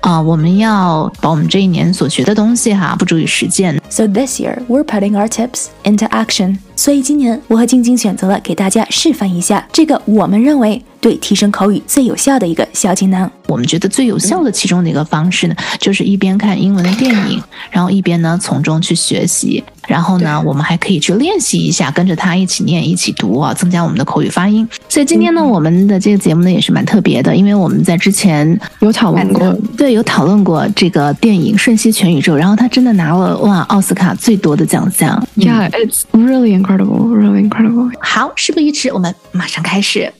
啊，我们要把我们这一年所学的东西哈，付诸于实践。So this year we're putting our tips into action。所以今年我和晶晶选择了给大家示范一下这个我们认为对提升口语最有效的一个小技能。我们觉得最有效的其中的一个方式呢，就是一边看英文的电影，然后一边呢从中去学习。然后呢，我们还可以去练习一下，跟着他一起念、一起读啊，增加我们的口语发音。所以今天呢，我们的这个节目呢也是蛮特别的，因为我们在之前有讨论过，对，有讨论过这个电影《瞬息全宇宙》，然后他真的拿了哇奥斯卡最多的奖项。Yeah, it's really incredible, really incredible. 好，事不宜迟，我们马上开始。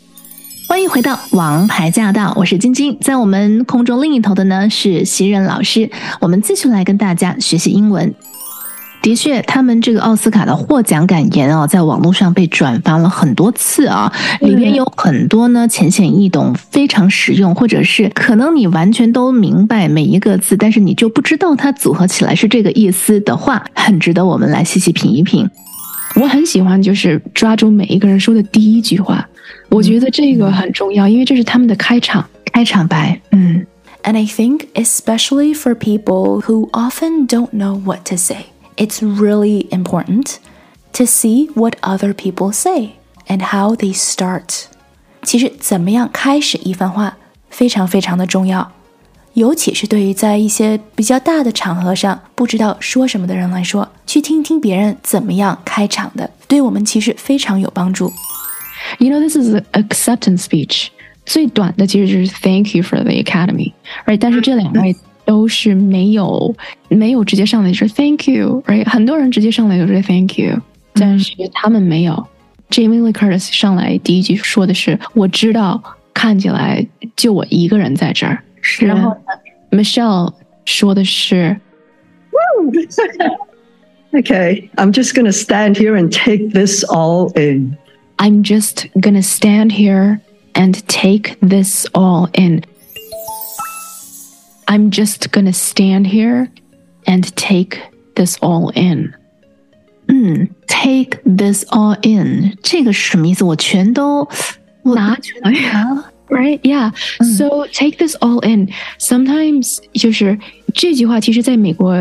欢迎回到《王牌驾到》，我是晶晶，在我们空中另一头的呢是袭人老师，我们继续来跟大家学习英文。的确，他们这个奥斯卡的获奖感言啊，在网络上被转发了很多次啊，里面有很多呢浅显易懂、非常实用，或者是可能你完全都明白每一个字，但是你就不知道它组合起来是这个意思的话，很值得我们来细细品一品。我很喜欢就是抓住每一个人说的第一句话，我觉得这个很重要，因为这是他们的开场开场白。嗯，And I think especially for people who often don't know what to say. it's really important to see what other people say and how they start。其实，怎么样开始一番话非常非常的重要，尤其是对于在一些比较大的场合上不知道说什么的人来说， 去听听别人怎么样开场的，对我们其实非常有帮助。You know, this is an acceptance speech。最短的其实就是 Thank you for the academy，right？但是这两位都是没有没有直接上来就说 Thank you，right？很多人直接上来就说 Thank you，但是他们没有。Jamie Lee Curtis 上来第一句说的是我知道看起来就我一个人在这儿，是然后 Michelle 说的是 Okay, I'm just going to stand here and take this all in. I'm just going to stand here and take this all in. I'm just gonna stand here and take this all in. 嗯，take this all in 这个是什么意思？我全都拿全拿了。Right, yeah. So take this all in. Sometimes 就是这句话，其实在美国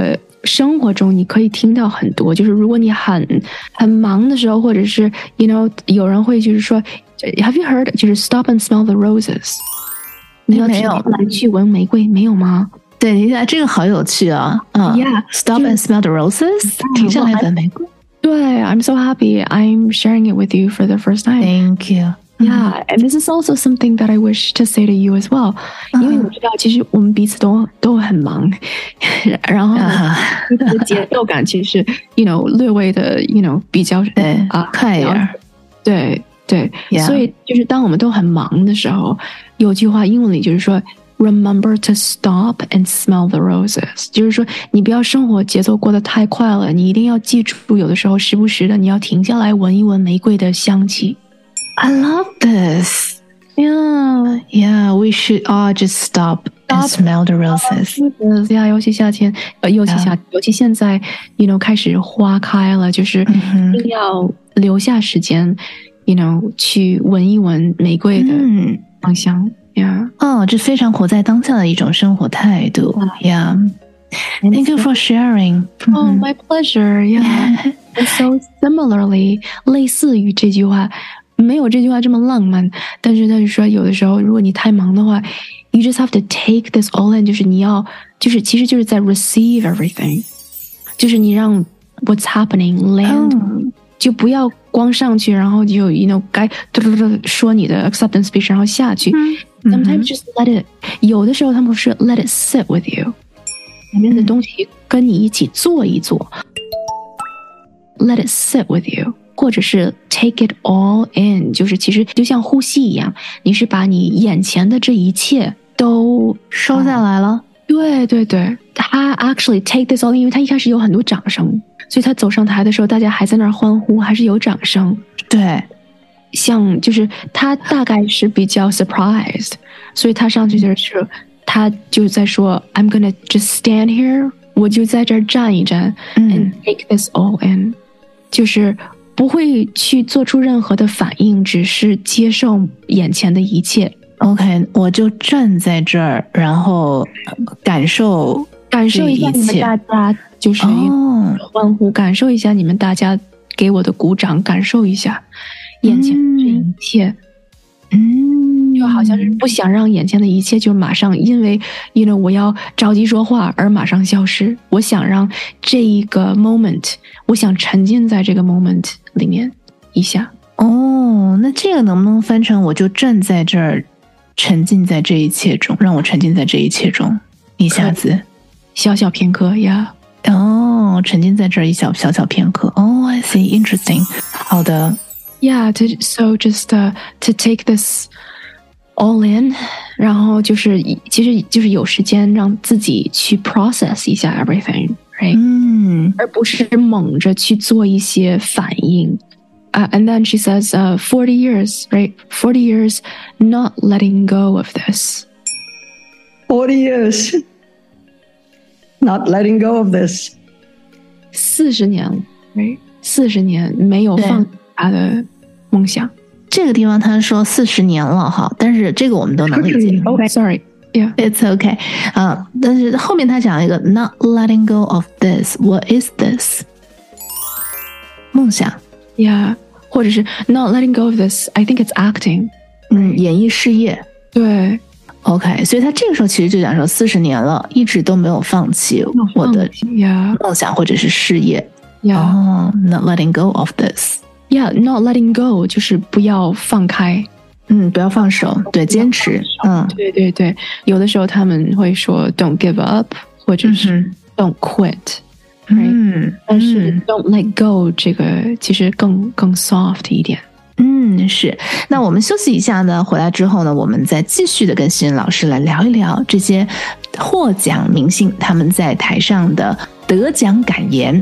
生活中你可以听到很多。就是如果你很很忙的时候，或者是 you know 有人会就是说，Have you heard 就是 stop and smell the roses。你要没有来去闻玫瑰，没有吗？对，你看这个好有趣啊！嗯，Yeah，stop and smell the roses，停下来闻玫瑰。对，I'm so happy I'm sharing it with you for the first time. Thank you. Yeah, and this is also something that I wish to say to you as well. 因为我知道，其实我们彼此都都很忙，然后的节奏感其实是，you know，略微的，you know，比较啊快一点。对对，所以就是当我们都很忙的时候。有句话英文里就是说，remember to stop and smell the roses，就是说你不要生活节奏过得太快了，你一定要记住，有的时候时不时的你要停下来闻一闻玫瑰的香气。 I love this. Yeah, yeah. We should all just stop and smell the roses. Yeah，尤其夏天，呃，尤其夏，尤其现在，you know，开始花开了，就是一定要留下时间，you know，去闻一闻玫瑰的。方向，Yeah，哦，这非常活在当下的一种生活态度，Yeah。Thank you for sharing. Oh, my pleasure. Yeah. so similarly，类似于这句话， 没有这句话这么浪漫，但是他是说，有的时候如果你太忙的话，you just have to take this all in，就是你要，就是其实就是在 receive everything，就是你让 what's happening land，、就不要光上去，然后就 you know 该嘟嘟嘟说你的 acceptance speech，然后下去。Sometimes just let it，有的时候他们是 let it sit with you，里面的东西跟你一起做一做。Let it sit with you， 或者是 take it all in，就是其实就像呼吸一样，你是把你眼前的这一切都收下来了。对对对。他 actually take this all，因为他一开始有很多掌声，所以他走上台的时候，大家还在那儿欢呼，还是有掌声。对，像就是他大概是比较 surprised，所以他上去就是他就在说 I'm gonna just stand here，我就在这儿站一站、嗯。and take this all in，就是不会去做出任何的反应，只是接受眼前的一切，OK，我就站在这儿，然后感受感受一下你们大家就是哦，欢呼，感受一下你们大家给我的鼓掌，感受一下眼前的这一切。嗯，就好像是不想让眼前的一切就马上因为因为我要着急说话而马上消失。我想让这一个 moment，我想沉浸在这个 moment 里面一下。哦，那这个能不能翻成我就站在这儿，沉浸在这一切中，让我沉浸在这一切中，一下子。小小片刻呀哦，沉浸在这儿一小小小片刻。哦、i see, interesting。好的，，Yeah, to so just、uh, to take this all in，然后就是其实就是有时间让自己去 process 一下 everything，right？、嗯而不是猛着去做一些反应。Uh, and then she says, uh, 40 years, right? 40 years not letting go of this. 40 years not letting go of this. 40年，right? 40年没有对放弃他的梦想。 这个地方他说四十年了哈，但是这个我们都能理解。 Oh, sorry. Yeah. It's okay 啊、但是后面他讲了一个 not letting go of this. What is this？梦想， Yeah. 或者是 not letting go of this. I think it's acting. 嗯，演艺事业。对， OK，所以他这个时候其实就讲说，四十年了，一直都没有放弃我的 Yeah. 梦想或者是事业。 Yeah. 哦，not letting go of this。 Yeah. Not letting go 就是不要放开。嗯，不要放手，对，坚持。嗯对对对，有的时候他们会说 "Don't give up"，或者是 "Don't quit"，、嗯，但是嗯 "Don't let go" 这个其实更更 soft 一点。嗯，是。那我们休息一下呢，回来之后呢，我们再继续的跟新人老师来聊一聊这些获奖明星他们在台上的得奖感言。